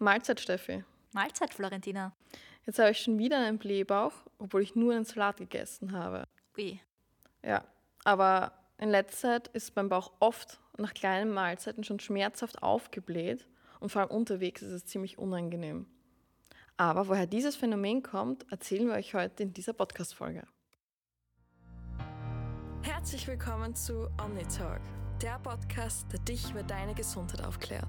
Mahlzeit, Steffi. Mahlzeit, Florentina. Jetzt habe ich schon wieder einen Blähbauch, obwohl ich nur einen Salat gegessen habe. Ui. Ja, aber in letzter Zeit ist mein Bauch oft nach kleinen Mahlzeiten schon schmerzhaft aufgebläht und vor allem unterwegs ist es ziemlich unangenehm. Aber woher dieses Phänomen kommt, erzählen wir euch heute in dieser Podcast-Folge. Herzlich willkommen zu OmniTalk, der Podcast, der dich über deine Gesundheit aufklärt.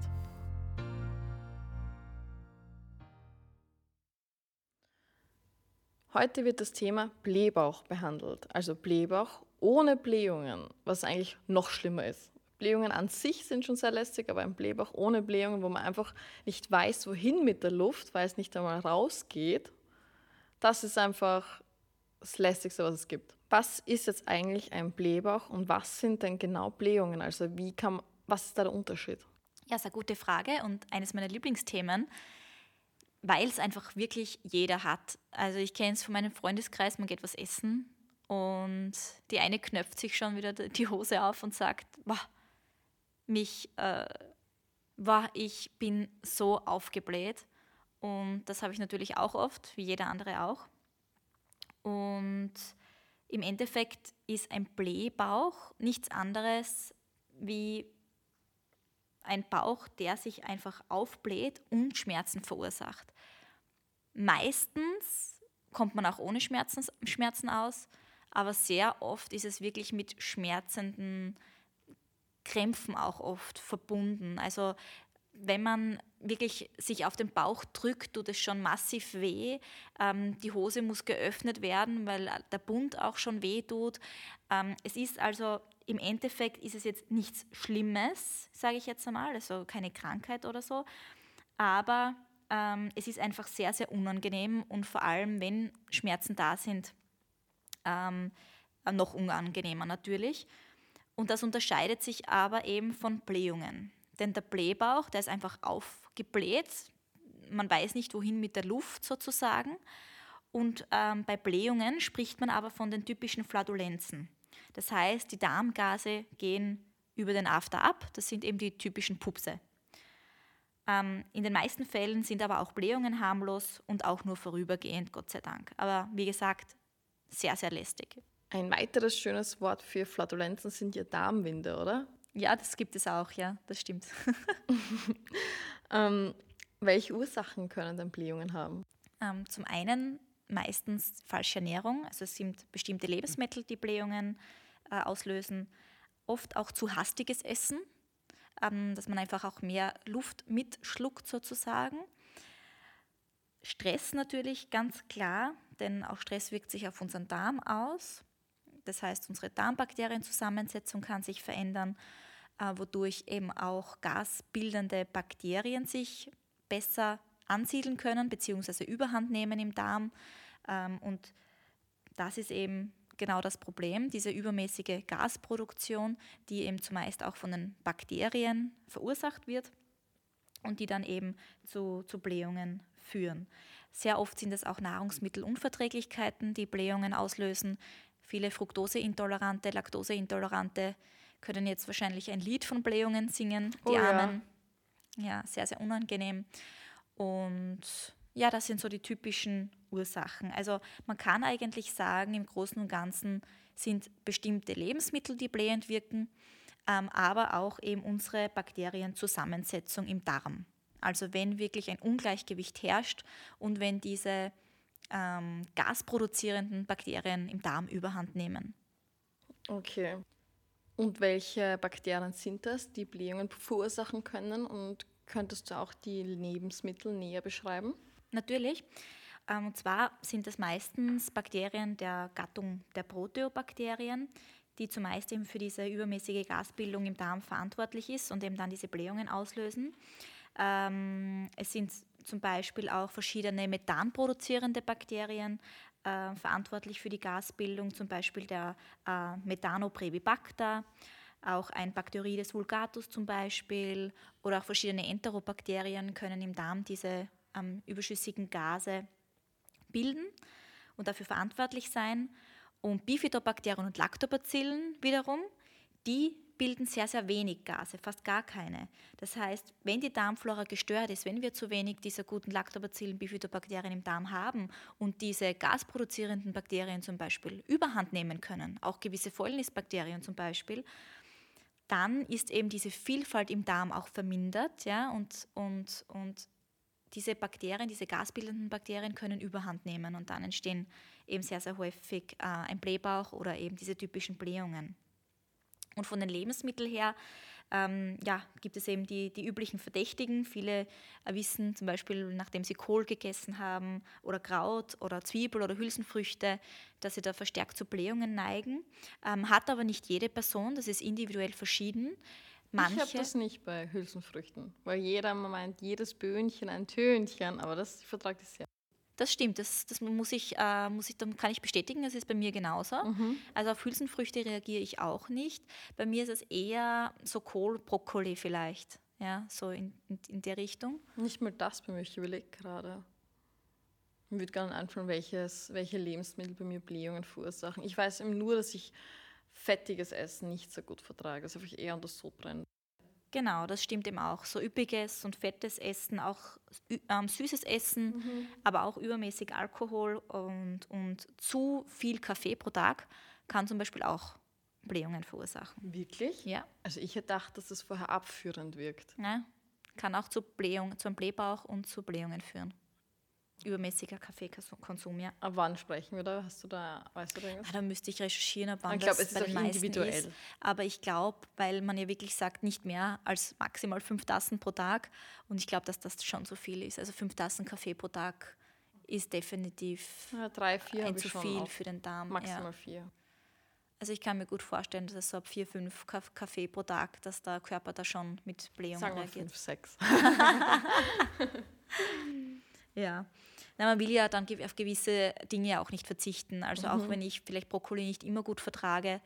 Heute wird das Thema Blähbauch behandelt, also Blähbauch ohne Blähungen, was eigentlich noch schlimmer ist. Blähungen an sich sind schon sehr lästig, aber ein Blähbauch ohne Blähungen, wo man einfach nicht weiß, wohin mit der Luft, weil es nicht einmal rausgeht, das ist einfach das Lästigste, was es gibt. Was ist jetzt eigentlich ein Blähbauch und was sind denn genau Blähungen? Also wie kann, was ist da der Unterschied? Ja, sehr gute Frage und eines meiner Lieblingsthemen weil es einfach wirklich jeder hat. Also ich kenne es von meinem Freundeskreis, man geht was essen und die eine knöpft sich schon wieder die Hose auf und sagt, wow, mich, äh, wow, ich bin so aufgebläht. Und das habe ich natürlich auch oft, wie jeder andere auch. Und im Endeffekt ist ein Blähbauch nichts anderes wie ein Bauch, der sich einfach aufbläht und Schmerzen verursacht. Meistens kommt man auch ohne Schmerzen, Schmerzen aus, aber sehr oft ist es wirklich mit schmerzenden Krämpfen auch oft verbunden. Also wenn man wirklich sich auf den Bauch drückt, tut es schon massiv weh. Ähm, die Hose muss geöffnet werden, weil der Bund auch schon weh tut. Ähm, es ist also im Endeffekt ist es jetzt nichts Schlimmes, sage ich jetzt einmal, also keine Krankheit oder so, aber ähm, es ist einfach sehr, sehr unangenehm und vor allem, wenn Schmerzen da sind, ähm, noch unangenehmer natürlich. Und das unterscheidet sich aber eben von Blähungen. Denn der Blähbauch, der ist einfach aufgebläht, man weiß nicht wohin mit der Luft sozusagen. Und ähm, bei Blähungen spricht man aber von den typischen Flatulenzen. Das heißt, die Darmgase gehen über den After ab. Das sind eben die typischen Pupse. Ähm, in den meisten Fällen sind aber auch Blähungen harmlos und auch nur vorübergehend, Gott sei Dank. Aber wie gesagt, sehr, sehr lästig. Ein weiteres schönes Wort für Flatulenzen sind ja Darmwinde, oder? Ja, das gibt es auch, ja, das stimmt. ähm, welche Ursachen können denn Blähungen haben? Ähm, zum einen meistens falsche Ernährung. Also es sind bestimmte Lebensmittel, die Blähungen äh, auslösen. Oft auch zu hastiges Essen, ähm, dass man einfach auch mehr Luft mitschluckt sozusagen. Stress natürlich ganz klar, denn auch Stress wirkt sich auf unseren Darm aus. Das heißt, unsere Darmbakterienzusammensetzung kann sich verändern, äh, wodurch eben auch gasbildende Bakterien sich besser ansiedeln können bzw. überhand nehmen im Darm. Ähm, und das ist eben genau das Problem, diese übermäßige Gasproduktion, die eben zumeist auch von den Bakterien verursacht wird und die dann eben zu, zu Blähungen führen. Sehr oft sind es auch Nahrungsmittelunverträglichkeiten, die Blähungen auslösen. Viele Fructoseintolerante, Laktoseintolerante können jetzt wahrscheinlich ein Lied von Blähungen singen, die oh, Armen. Ja. ja, sehr, sehr unangenehm. Und ja, das sind so die typischen Ursachen. Also man kann eigentlich sagen, im Großen und Ganzen sind bestimmte Lebensmittel, die blähend wirken, ähm, aber auch eben unsere Bakterienzusammensetzung im Darm. Also wenn wirklich ein Ungleichgewicht herrscht und wenn diese ähm, gasproduzierenden Bakterien im Darm überhand nehmen. Okay. Und welche Bakterien sind das, die Blähungen verursachen können und Könntest du auch die Lebensmittel näher beschreiben? Natürlich. Ähm, und zwar sind das meistens Bakterien der Gattung der Proteobakterien, die zumeist eben für diese übermäßige Gasbildung im Darm verantwortlich ist und eben dann diese Blähungen auslösen. Ähm, es sind zum Beispiel auch verschiedene methanproduzierende Bakterien äh, verantwortlich für die Gasbildung, zum Beispiel der äh, Methanobrevibacter auch ein Bacteroides vulgatus zum Beispiel oder auch verschiedene Enterobakterien können im Darm diese ähm, überschüssigen Gase bilden und dafür verantwortlich sein. Und Bifidobakterien und Lactobacillen wiederum, die bilden sehr, sehr wenig Gase, fast gar keine. Das heißt, wenn die Darmflora gestört ist, wenn wir zu wenig dieser guten Lactobacillen, Bifidobakterien im Darm haben und diese gasproduzierenden Bakterien zum Beispiel überhand nehmen können, auch gewisse Fäulnisbakterien zum Beispiel, dann ist eben diese Vielfalt im Darm auch vermindert ja, und, und, und diese Bakterien, diese gasbildenden Bakterien können überhand nehmen und dann entstehen eben sehr, sehr häufig äh, ein Blähbauch oder eben diese typischen Blähungen. Und von den Lebensmitteln her ähm, ja, gibt es eben die, die üblichen Verdächtigen. Viele äh, wissen zum Beispiel, nachdem sie Kohl gegessen haben oder Kraut oder Zwiebel oder Hülsenfrüchte, dass sie da verstärkt zu Blähungen neigen. Ähm, hat aber nicht jede Person, das ist individuell verschieden. Manche. Ich habe das nicht bei Hülsenfrüchten, weil jeder meint, jedes Böhnchen ein Tönchen, aber das vertragt ich sehr. Das stimmt, das, das muss ich, äh, muss ich, kann ich bestätigen, das ist bei mir genauso. Mhm. Also auf Hülsenfrüchte reagiere ich auch nicht. Bei mir ist es eher so Kohl, Brokkoli vielleicht, ja, so in, in, in der Richtung. Nicht mal das bei mir, ich überlege gerade. Mir würde gerne anschauen, welches, welche Lebensmittel bei mir Blähungen verursachen. Ich weiß eben nur, dass ich fettiges Essen nicht so gut vertrage, also einfach eher unter Sodbrennen. Genau, das stimmt eben auch. So üppiges und fettes Essen, auch ähm, süßes Essen, mhm. aber auch übermäßig Alkohol und, und zu viel Kaffee pro Tag kann zum Beispiel auch Blähungen verursachen. Wirklich? Ja. Also ich hätte gedacht, dass das vorher abführend wirkt. Nein, kann auch zu Blähung, zu einem Blähbauch und zu Blähungen führen übermäßiger Kaffeekonsum, ja. Ab wann sprechen wir da? Hast du da, weißt du da irgendwas? Ah, da müsste ich recherchieren, ab wann ich glaub, das bei den meisten individuell. ist. Aber ich glaube, weil man ja wirklich sagt, nicht mehr als maximal fünf Tassen pro Tag. Und ich glaube, dass das schon so viel ist. Also fünf Tassen Kaffee pro Tag ist definitiv ja, drei, vier ein zu viel für den Darm. Maximal ja. vier. Also ich kann mir gut vorstellen, dass es so ab vier, fünf Kaffee pro Tag, dass der Körper da schon mit Blähungen Sagen reagiert. fünf, sechs. ja. Na, man will ja dann auf gewisse Dinge auch nicht verzichten. Also mhm. auch wenn ich vielleicht Brokkoli nicht immer gut vertrage,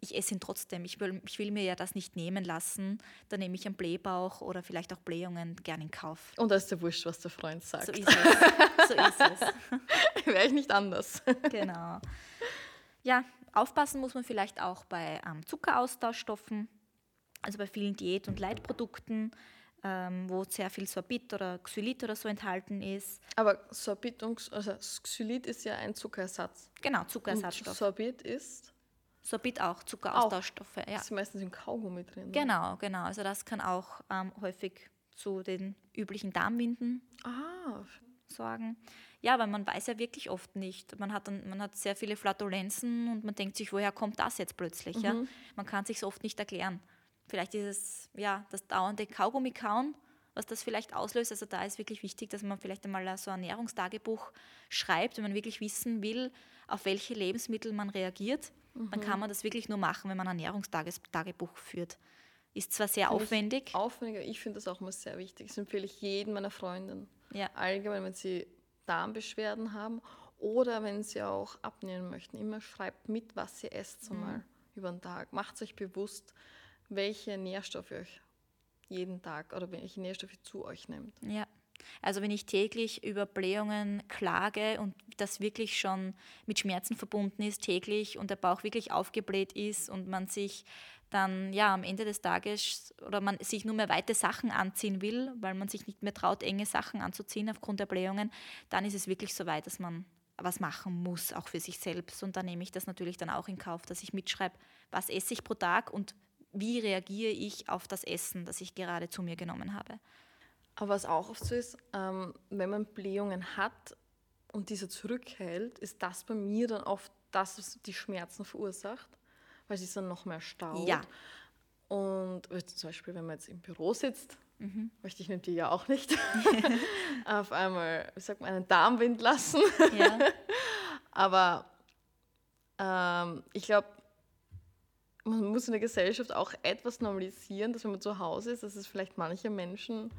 ich esse ihn trotzdem. Ich will, ich will mir ja das nicht nehmen lassen. Dann nehme ich einen Blähbauch oder vielleicht auch Blähungen gerne in Kauf. Und da ist der Wurscht, was der Freund sagt. So ist es. So ist es. Wäre ich nicht anders. genau. Ja, aufpassen muss man vielleicht auch bei ähm, Zuckeraustauschstoffen, also bei vielen Diät- und Leitprodukten ähm, wo sehr viel Sorbit oder Xylit oder so enthalten ist. Aber Sorbit und also Xylit ist ja ein Zuckerersatz. Genau, Zuckerersatzstoff. Und Sorbit ist? Sorbit auch, Zuckeraustauschstoffe. Ja. Das ist meistens im Kaugummi drin. Genau, genau. Also das kann auch ähm, häufig zu den üblichen Darmwinden ah. sorgen. Ja, weil man weiß ja wirklich oft nicht. Man hat, dann, man hat sehr viele Flatulenzen und man denkt sich, woher kommt das jetzt plötzlich? Mhm. Ja? Man kann sich oft nicht erklären. Vielleicht ist es ja, das dauernde Kaugummi kauen, was das vielleicht auslöst. Also da ist wirklich wichtig, dass man vielleicht einmal so ein Ernährungstagebuch schreibt, wenn man wirklich wissen will, auf welche Lebensmittel man reagiert. Mhm. Dann kann man das wirklich nur machen, wenn man ein Ernährungstagebuch führt. Ist zwar sehr find aufwendig. Ich aufwendiger, ich finde das auch immer sehr wichtig. Das empfehle ich jedem meiner Freundinnen. Ja. Allgemein, wenn sie Darmbeschwerden haben oder wenn sie auch abnehmen möchten. Immer schreibt mit, was sie esst, so mhm. mal über den Tag. Macht euch bewusst, welche Nährstoffe euch jeden Tag oder welche Nährstoffe zu euch nehmt. Ja. Also wenn ich täglich über Blähungen klage und das wirklich schon mit Schmerzen verbunden ist, täglich und der Bauch wirklich aufgebläht ist und man sich dann ja am Ende des Tages oder man sich nur mehr weite Sachen anziehen will, weil man sich nicht mehr traut, enge Sachen anzuziehen aufgrund der Blähungen, dann ist es wirklich so weit, dass man was machen muss, auch für sich selbst. Und da nehme ich das natürlich dann auch in Kauf, dass ich mitschreibe, was esse ich pro Tag und wie reagiere ich auf das Essen, das ich gerade zu mir genommen habe. Aber was auch oft so ist, ähm, wenn man Blähungen hat und diese zurückhält, ist das bei mir dann oft das, was die Schmerzen verursacht, weil es dann noch mehr staut. Ja. Und zum Beispiel, wenn man jetzt im Büro sitzt, mhm. möchte ich mit dir ja auch nicht, auf einmal, wie sagt man, einen Darmwind lassen. Ja. Aber ähm, ich glaube, man muss in der Gesellschaft auch etwas normalisieren, dass wenn man zu Hause ist, dass es vielleicht manche Menschen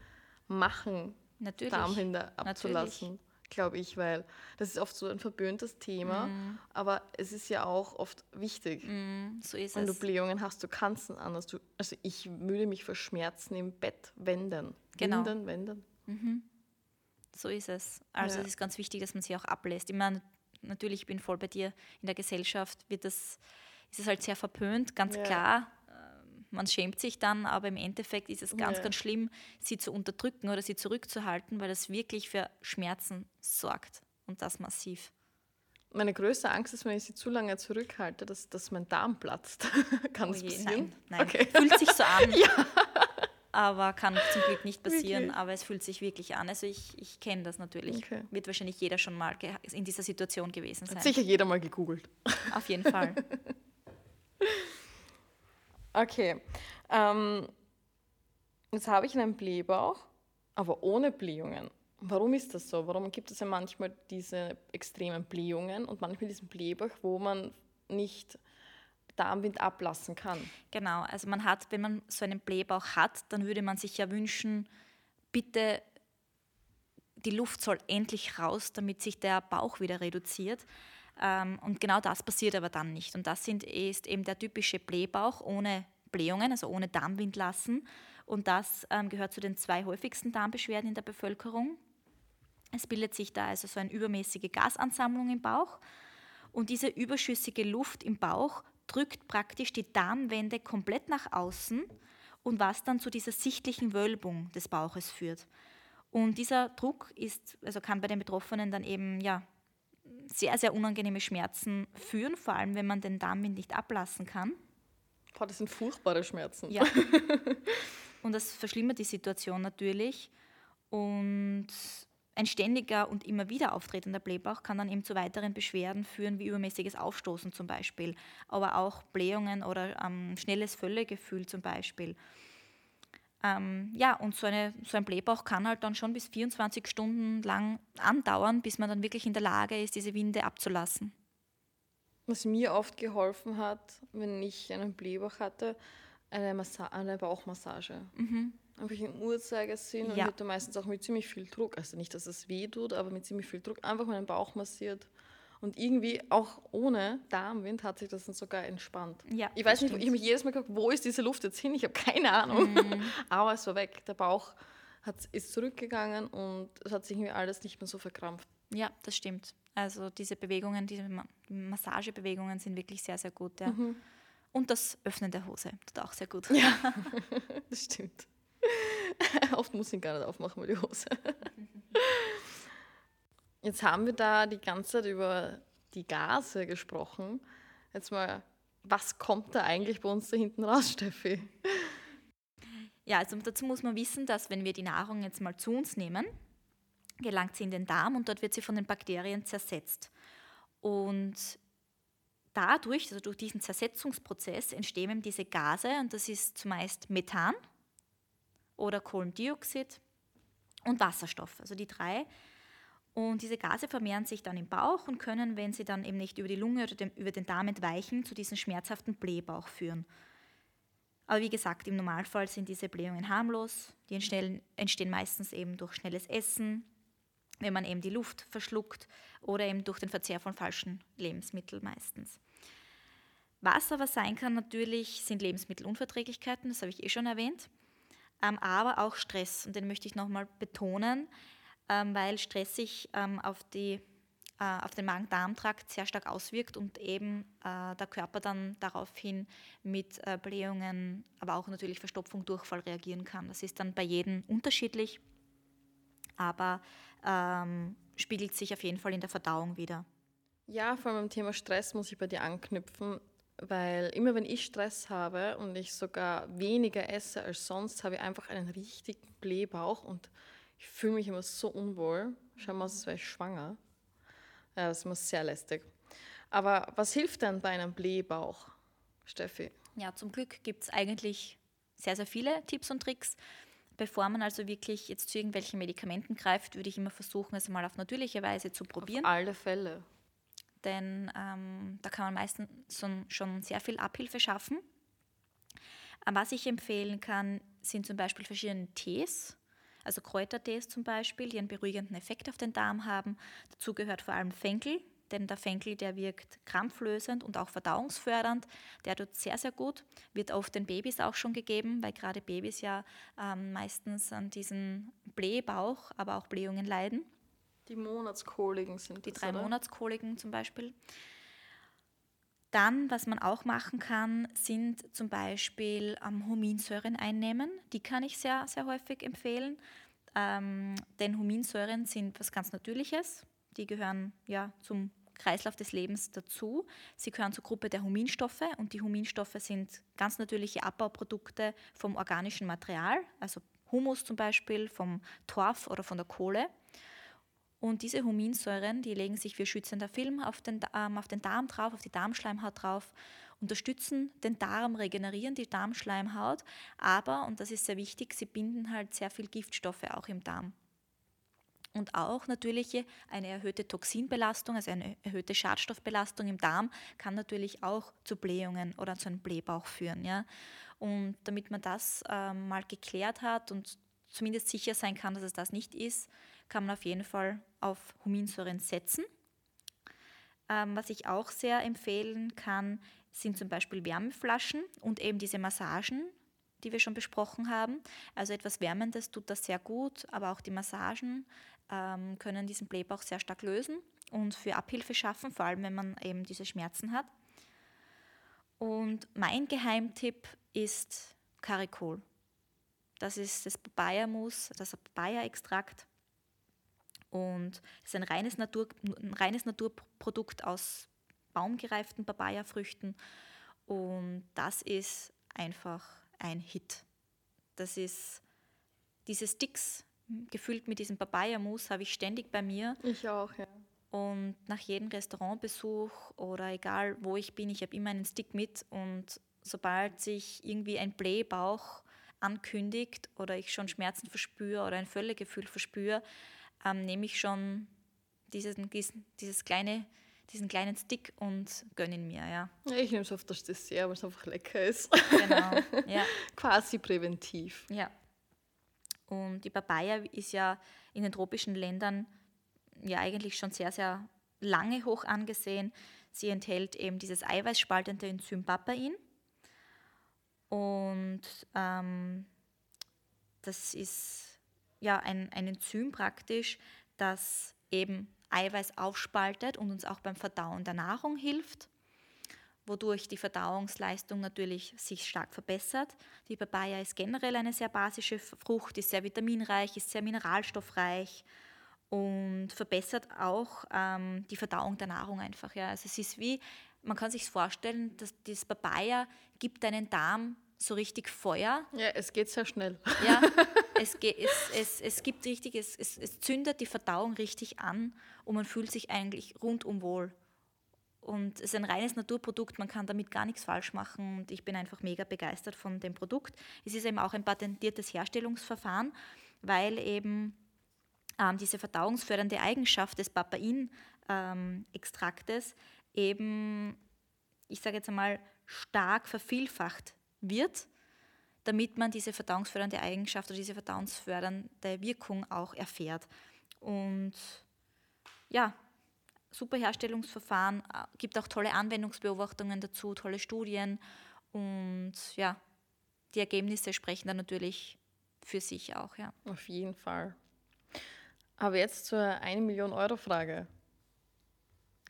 machen, Natürlich. Darmhinder abzulassen, glaube ich, weil das ist oft so ein verböhntes Thema, mm. aber es ist ja auch oft wichtig. Mm, so ist wenn es. du Blähungen hast, du kannst es anders. Du, also ich würde mich vor Schmerzen im Bett wenden. Genau. Wenden, wenden. Mhm. So ist es. Also ja. es ist ganz wichtig, dass man sich auch ablässt. Ich meine, natürlich, ich bin voll bei dir. In der Gesellschaft wird das ist es halt sehr verpönt, ganz ja. klar. man schämt sich dann, aber im Endeffekt ist es ganz, Ja. ganz schlimm, sie zu unterdrücken oder sie zurückzuhalten, weil das wirklich für Schmerzen sorgt und das massiv. Meine größte Angst ist, wenn ich sie zu lange zurückhalte, dass, dass mein Darm platzt. Kann das Oh je, passieren? Nein, nein. Okay. Fühlt sich so an. Aber kann zum Glück nicht passieren, Wirklich? aber es fühlt sich wirklich an. Also ich, ich kenne das natürlich. Okay. Wird wahrscheinlich jeder schon mal in dieser Situation gewesen sein. Hat sicher jeder mal gegoogelt. Auf jeden Fall. Okay. Ähm, jetzt habe ich einen Blähbauch, aber ohne Blähungen. Warum ist das so? Warum gibt es ja manchmal diese extremen Blähungen und manchmal diesen Blähbauch, wo man nicht Darmwind ablassen kann? Genau, also man hat, wenn man so einen Blähbauch hat, dann würde man sich ja wünschen, bitte die Luft soll endlich raus, damit sich der Bauch wieder reduziert. Ähm, und genau das passiert aber dann nicht. Und das sind, ist eben der typische Blähbauch ohne Blähungen, also ohne Darmwind lassen. Und das ähm, gehört zu den zwei häufigsten Darmbeschwerden in der Bevölkerung. Es bildet sich da also so eine übermäßige Gasansammlung im Bauch. Und diese überschüssige Luft im Bauch drückt praktisch die Darmwände komplett nach außen und was dann zu dieser sichtlichen Wölbung des Bauches führt. Und dieser Druck ist, also kann bei den Betroffenen dann eben ja, sehr, sehr unangenehme Schmerzen führen, vor allem wenn man den Darmwind nicht ablassen kann. Boah, das sind furchtbare Schmerzen. Ja. und das verschlimmert die Situation natürlich. Und ein ständiger und immer wieder auftretender Blähbauch kann dann eben zu weiteren Beschwerden führen, wie übermäßiges Aufstoßen zum Beispiel, aber auch Blähungen oder ähm, schnelles Völlegefühl zum Beispiel. Ähm, ja, und so, eine, so ein Blähbauch kann halt dann schon bis 24 Stunden lang andauern, bis man dann wirklich in der Lage ist, diese Winde abzulassen. Was mir oft geholfen hat, wenn ich einen Blähbauch hatte, eine, Massa eine Bauchmassage. Einfach im Uhrzeigersinn und Ja. ich hatte meistens auch mit ziemlich viel Druck. Also nicht, dass es weh tut, aber mit ziemlich viel Druck einfach meinen Bauch massiert. Und irgendwie auch ohne Darmwind hat sich das dann sogar entspannt. Ja, ich weiß nicht, stimmt. ich habe mich jedes Mal gefragt, wo ist diese Luft jetzt hin? Ich habe keine Ahnung. Mhm. aber es war weg. Der Bauch hat, ist zurückgegangen und es hat sich irgendwie alles nicht mehr so verkrampft. Ja, das stimmt. Also diese Bewegungen, diese Ma Massagebewegungen sind wirklich sehr, sehr gut. Ja. Und das Öffnen der Hose tut auch sehr gut. Ja, das stimmt. Oft muss ich gar nicht aufmachen mit die Hose. Jetzt haben wir da die ganze Zeit über die Gase gesprochen. Jetzt mal, was kommt da eigentlich bei uns da hinten raus, Steffi? Ja, also dazu muss man wissen, dass wenn wir die Nahrung jetzt mal zu uns nehmen, gelangt sie in den Darm und dort wird sie von den Bakterien zersetzt. Und dadurch, also durch diesen Zersetzungsprozess, entstehen eben diese Gase und das ist zumeist Methan oder Kohlendioxid und Wasserstoff, also die drei. Und diese Gase vermehren sich dann im Bauch und können, wenn sie dann eben nicht über die Lunge oder dem, über den Darm entweichen, zu diesem schmerzhaften Blähbauch führen. Aber wie gesagt, im Normalfall sind diese Blähungen harmlos. Die entstehen, entstehen meistens eben durch schnelles Essen, wenn man eben die Luft verschluckt oder eben durch den Verzehr von falschen Lebensmitteln meistens. Was aber sein kann natürlich, sind Lebensmittelunverträglichkeiten, das habe ich eh schon erwähnt, ähm, aber auch Stress. Und den möchte ich nochmal betonen, weil Stress sich ähm, auf, die, äh, auf den Magen-Darm-Trakt sehr stark auswirkt und eben äh, der Körper dann daraufhin mit äh, Blähungen, aber auch natürlich Verstopfung, Durchfall reagieren kann. Das ist dann bei jedem unterschiedlich, aber ähm, spiegelt sich auf jeden Fall in der Verdauung wieder. Ja, vor allem beim Thema Stress muss ich bei dir anknüpfen, weil immer wenn ich Stress habe und ich sogar weniger esse als sonst, habe ich einfach einen richtigen Blähbauch und ich fühle mich immer so unwohl. Schau mal als wäre ich schwanger. Ja, das ist immer sehr lästig. Aber was hilft denn bei einem Blähbauch, Steffi? Ja, zum Glück gibt es eigentlich sehr, sehr viele Tipps und Tricks. Bevor man also wirklich jetzt zu irgendwelchen Medikamenten greift, würde ich immer versuchen, es mal auf natürliche Weise zu probieren. Auf alle Fälle. denn ähm, da kann man meistens schon, sehr viel Abhilfe schaffen. Ähm, Was ich empfehlen kann, sind zum Beispiel verschiedene Tees, also Kräutertees zum Beispiel, die einen beruhigenden Effekt auf den Darm haben. Dazu gehört vor allem Fenchel, denn der Fenchel, der wirkt krampflösend und auch verdauungsfördernd. Der tut sehr, sehr gut, wird oft den Babys auch schon gegeben, weil gerade Babys ja ähm, meistens an diesem Blähbauch, aber auch Blähungen leiden. Die Monatskoliken sind Die das, drei oder? Monatskoliken zum Beispiel. Dann, was man auch machen kann, sind zum Beispiel ähm, Huminsäuren einnehmen. Die kann ich sehr, sehr häufig empfehlen. Ähm, denn Huminsäuren sind was ganz Natürliches. Die gehören ja zum Kreislauf des Lebens dazu. Sie gehören zur Gruppe der Huminstoffe und die Huminstoffe sind ganz natürliche Abbauprodukte vom organischen Material, also Humus zum Beispiel, vom Torf oder von der Kohle. Und diese Huminsäuren, die legen sich wie schützender Film auf den, ähm, auf den Darm drauf, auf die Darmschleimhaut drauf, unterstützen den Darm, regenerieren die Darmschleimhaut, aber, und das ist sehr wichtig, sie binden halt sehr viel Giftstoffe auch im Darm. Und auch natürlich eine erhöhte Toxinbelastung, also eine erhöhte Schadstoffbelastung im Darm, kann natürlich auch zu Blähungen oder zu einem Blähbauch führen. Ja? Und damit man das ähm, mal geklärt hat und zumindest sicher sein kann, dass es das nicht ist, kann man auf jeden Fall auf Huminsäuren setzen. Ähm, was ich auch sehr empfehlen kann, sind zum Beispiel Wärmeflaschen und eben diese Massagen, die wir schon besprochen haben. Also etwas Wärmendes tut das sehr gut, aber auch die Massagen ähm, können diesen Blähbauch sehr stark lösen und für Abhilfe schaffen, vor allem wenn man eben diese Schmerzen hat. Und mein Geheimtipp ist Karikol. Das ist das Papaya-Mus, das Papaya-Extrakt. Und es ist ein reines, Natur, ein reines Naturprodukt aus baumgereiften Papaya-Früchten. Und das ist einfach ein Hit. Das ist diese Sticks, gefüllt mit diesem Papaya-Mus, habe ich ständig bei mir. Ich auch, ja. Und nach jedem Restaurantbesuch oder egal wo ich bin, ich habe immer einen Stick mit. Und sobald sich irgendwie ein Blähbauch ankündigt oder ich schon Schmerzen verspüre oder ein Völlegefühl verspüre, ähm, nehme ich schon dieses, dieses kleine, diesen kleinen Stick und gönne ihn mir. Ja. ja ich nehme es auf das Dessert, weil es einfach lecker ist. Genau, ja. Quasi präventiv. Ja. Und die Papaya ist ja in den tropischen Ländern ja eigentlich schon sehr, sehr lange hoch angesehen. Sie enthält eben dieses eiweißspaltende Enzym Papain. Und ähm, das ist ja ein, ein Enzym praktisch, das eben Eiweiß aufspaltet und uns auch beim Verdauen der Nahrung hilft wodurch die Verdauungsleistung natürlich sich stark verbessert. Die Papaya ist generell eine sehr basische Frucht, ist sehr vitaminreich, ist sehr mineralstoffreich und verbessert auch ähm, die Verdauung der Nahrung einfach. Ja. Also es ist wie, man kann sich vorstellen, dass das Papaya gibt deinen Darm so richtig Feuer. Ja, es geht sehr schnell. Ja, es, es, es, es gibt richtig, es, es, es zündet die Verdauung richtig an und man fühlt sich eigentlich rundum wohl. Und es ist ein reines Naturprodukt, man kann damit gar nichts falsch machen und ich bin einfach mega begeistert von dem Produkt. Es ist eben auch ein patentiertes Herstellungsverfahren, weil eben ähm, diese verdauungsfördernde Eigenschaft des Papain-Extraktes ähm, eben, ich sage jetzt einmal, stark vervielfacht wird, damit man diese verdauungsfördernde Eigenschaft oder diese verdauungsfördernde Wirkung auch erfährt. Und ja, super Herstellungsverfahren, äh, gibt auch tolle Anwendungsbeobachtungen dazu, tolle Studien und ja, die Ergebnisse sprechen dann natürlich für sich auch, ja. Auf jeden Fall. Aber jetzt zur 1 Million Euro Frage.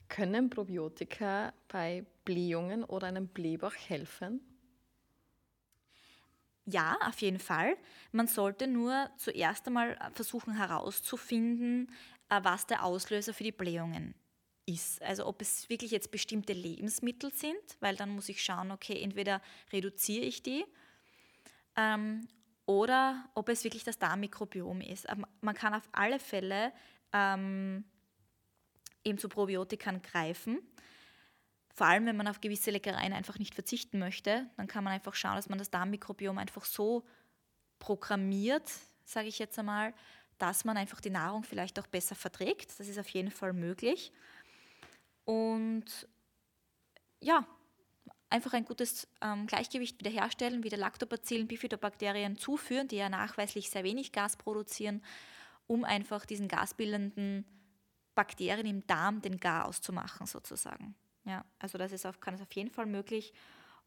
Können Probiotika bei Blähungen oder einem Blähbauch helfen? Ja, auf jeden Fall. Man sollte nur zuerst einmal versuchen herauszufinden, äh, was der Auslöser für die Blähungen ist. Also ob es wirklich jetzt bestimmte Lebensmittel sind, weil dann muss ich schauen, okay, entweder reduziere ich die ähm, oder ob es wirklich das Darmmikrobiom ist. Aber man kann auf alle Fälle ähm, eben zu Probiotikern greifen. Vor allem, wenn man auf gewisse Leckereien einfach nicht verzichten möchte, dann kann man einfach schauen, dass man das Darmmikrobiom einfach so programmiert, sage ich jetzt einmal, dass man einfach die Nahrung vielleicht auch besser verträgt. Das ist auf jeden Fall möglich. Und ja, einfach ein gutes ähm, Gleichgewicht wiederherstellen, wieder Lactobacillen, Bifidobakterien zuführen, die ja nachweislich sehr wenig Gas produzieren, um einfach diesen gasbildenden Bakterien im Darm den Gar auszumachen sozusagen. Ja, also das ist auf, kann es auf jeden Fall möglich.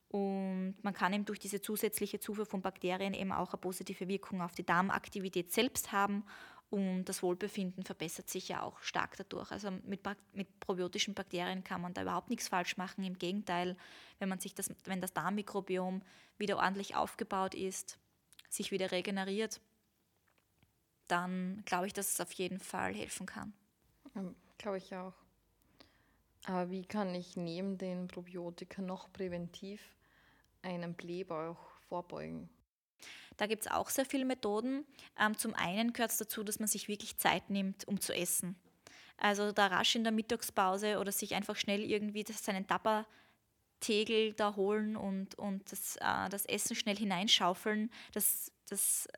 Und man kann eben durch diese zusätzliche Zufuhr von Bakterien eben auch eine positive Wirkung auf die Darmaktivität selbst haben Und das Wohlbefinden verbessert sich ja auch stark dadurch. Also mit, mit probiotischen Bakterien kann man da überhaupt nichts falsch machen. Im Gegenteil, wenn, man sich das, wenn das Darmmikrobiom wieder ordentlich aufgebaut ist, sich wieder regeneriert, dann glaube ich, dass es auf jeden Fall helfen kann. glaube ich auch. Aber wie kann ich neben den Probiotika noch präventiv einem Blähbauch vorbeugen? Da gibt es auch sehr viele Methoden. Ähm, zum einen gehört es dazu, dass man sich wirklich Zeit nimmt, um zu essen. Also da rasch in der Mittagspause oder sich einfach schnell irgendwie seinen Tappertegel da holen und, und das, äh, das Essen schnell hineinschaufeln, das, das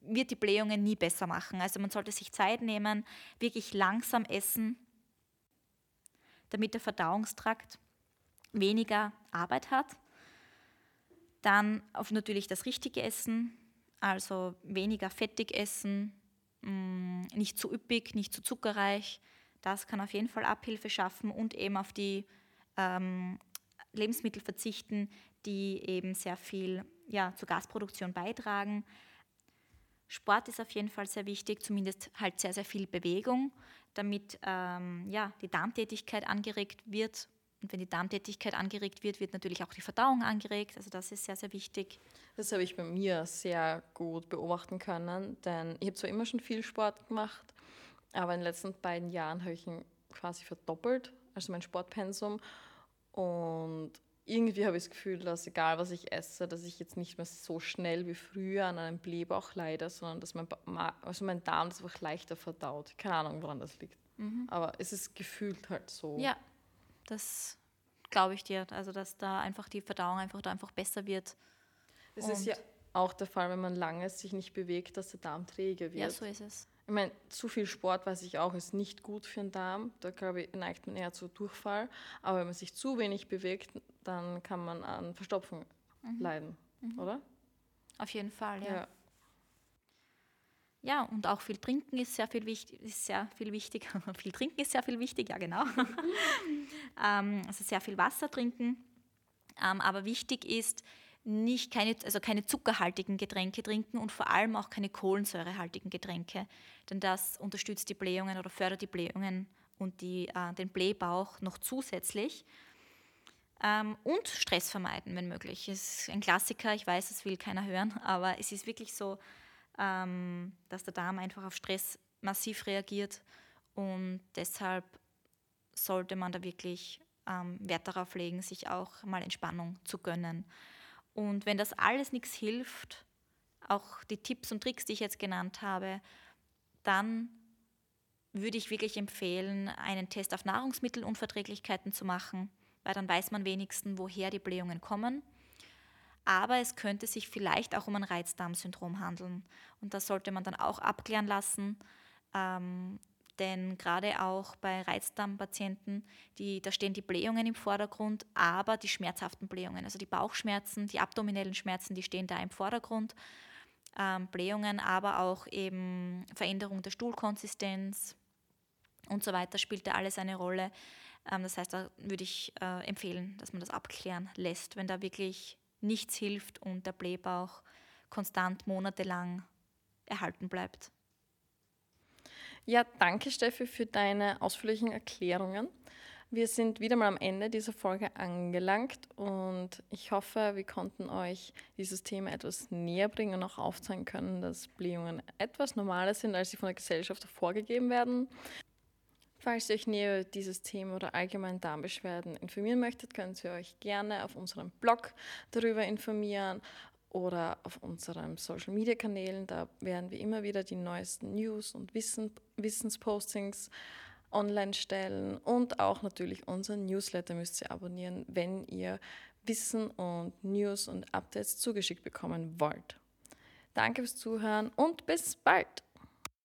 wird die Blähungen nie besser machen. Also man sollte sich Zeit nehmen, wirklich langsam essen, damit der Verdauungstrakt weniger Arbeit hat dann auf natürlich das richtige Essen, also weniger fettig essen, mm, nicht zu üppig, nicht zu zuckerreich. Das kann auf jeden Fall Abhilfe schaffen und eben auf die ähm, Lebensmittel verzichten, die eben sehr viel ja, zur Gasproduktion beitragen. Sport ist auf jeden Fall sehr wichtig, zumindest halt sehr, sehr viel Bewegung, damit ähm, ja, die Darmtätigkeit angeregt wird und wenn die Darmtätigkeit angeregt wird, wird natürlich auch die Verdauung angeregt. Also das ist sehr, sehr wichtig. Das habe ich bei mir sehr gut beobachten können, denn ich habe zwar immer schon viel Sport gemacht, aber in den letzten beiden Jahren habe ich ihn quasi verdoppelt, also mein Sportpensum. Und irgendwie habe ich das Gefühl, dass egal was ich esse, dass ich jetzt nicht mehr so schnell wie früher an einem Blähbauch leide, sondern dass mein, also mein Darm das einfach leichter verdaut. Keine Ahnung, woran das liegt. Mhm. Aber es ist gefühlt halt so. Ja, das glaube ich dir. Also, dass da einfach die Verdauung einfach da einfach besser wird. Es ist ja auch der Fall, wenn man lange sich nicht bewegt, dass der Darm träge wird. Ja, so ist es. Ich meine, zu viel Sport, weiß ich auch, ist nicht gut für den Darm. Da, glaube ich, neigt man eher zu Durchfall. Aber wenn man sich zu wenig bewegt, dann kann man an Verstopfung mhm. leiden, mhm. oder? Auf jeden Fall, ja. ja. Ja, und auch viel trinken ist sehr viel wichtig. Ist sehr viel wichtig. viel trinken ist sehr viel wichtig, ja genau. ähm, also sehr viel Wasser trinken. Ähm, aber wichtig ist, nicht keine, also keine zuckerhaltigen Getränke trinken und vor allem auch keine kohlensäurehaltigen Getränke, denn das unterstützt die Blähungen oder fördert die Blähungen und die, äh, den Blähbauch noch zusätzlich. Ähm, und Stress vermeiden, wenn möglich. Das ist ein Klassiker, ich weiß, das will keiner hören, aber es ist wirklich so, ähm, dass der Darm einfach auf Stress massiv reagiert und deshalb sollte man da wirklich ähm, Wert darauf legen, sich auch mal Entspannung zu gönnen. Und wenn das alles nichts hilft, auch die Tipps und Tricks, die ich jetzt genannt habe, dann würde ich wirklich empfehlen, einen Test auf Nahrungsmittelunverträglichkeiten zu machen, weil dann weiß man wenigstens, woher die Blähungen kommen aber es könnte sich vielleicht auch um ein Reizdarmsyndrom handeln. Und das sollte man dann auch abklären lassen, ähm, denn gerade auch bei Reizdarmpatienten, die, da stehen die Blähungen im Vordergrund, aber die schmerzhaften Blähungen, also die Bauchschmerzen, die abdominellen Schmerzen, die stehen da im Vordergrund. Ähm, Blähungen, aber auch eben Veränderung der Stuhlkonsistenz und so weiter spielt da alles eine Rolle. Ähm, das heißt, da würde ich äh, empfehlen, dass man das abklären lässt, wenn da wirklich nichts hilft und der Blähbauch konstant monatelang erhalten bleibt. Ja, danke Steffi für deine ausführlichen Erklärungen. Wir sind wieder mal am Ende dieser Folge angelangt und ich hoffe, wir konnten euch dieses Thema etwas näher bringen und auch aufzeigen können, dass Blähungen etwas normaler sind, als sie von der Gesellschaft vorgegeben werden. Falls ihr euch näher über dieses Thema oder allgemein Darmbeschwerden informieren möchtet, könnt ihr euch gerne auf unserem Blog darüber informieren oder auf unseren Social Media Kanälen. Da werden wir immer wieder die neuesten News und Wissen, Wissenspostings online stellen und auch natürlich unseren Newsletter müsst ihr abonnieren, wenn ihr Wissen und News und Updates zugeschickt bekommen wollt. Danke fürs Zuhören und bis bald!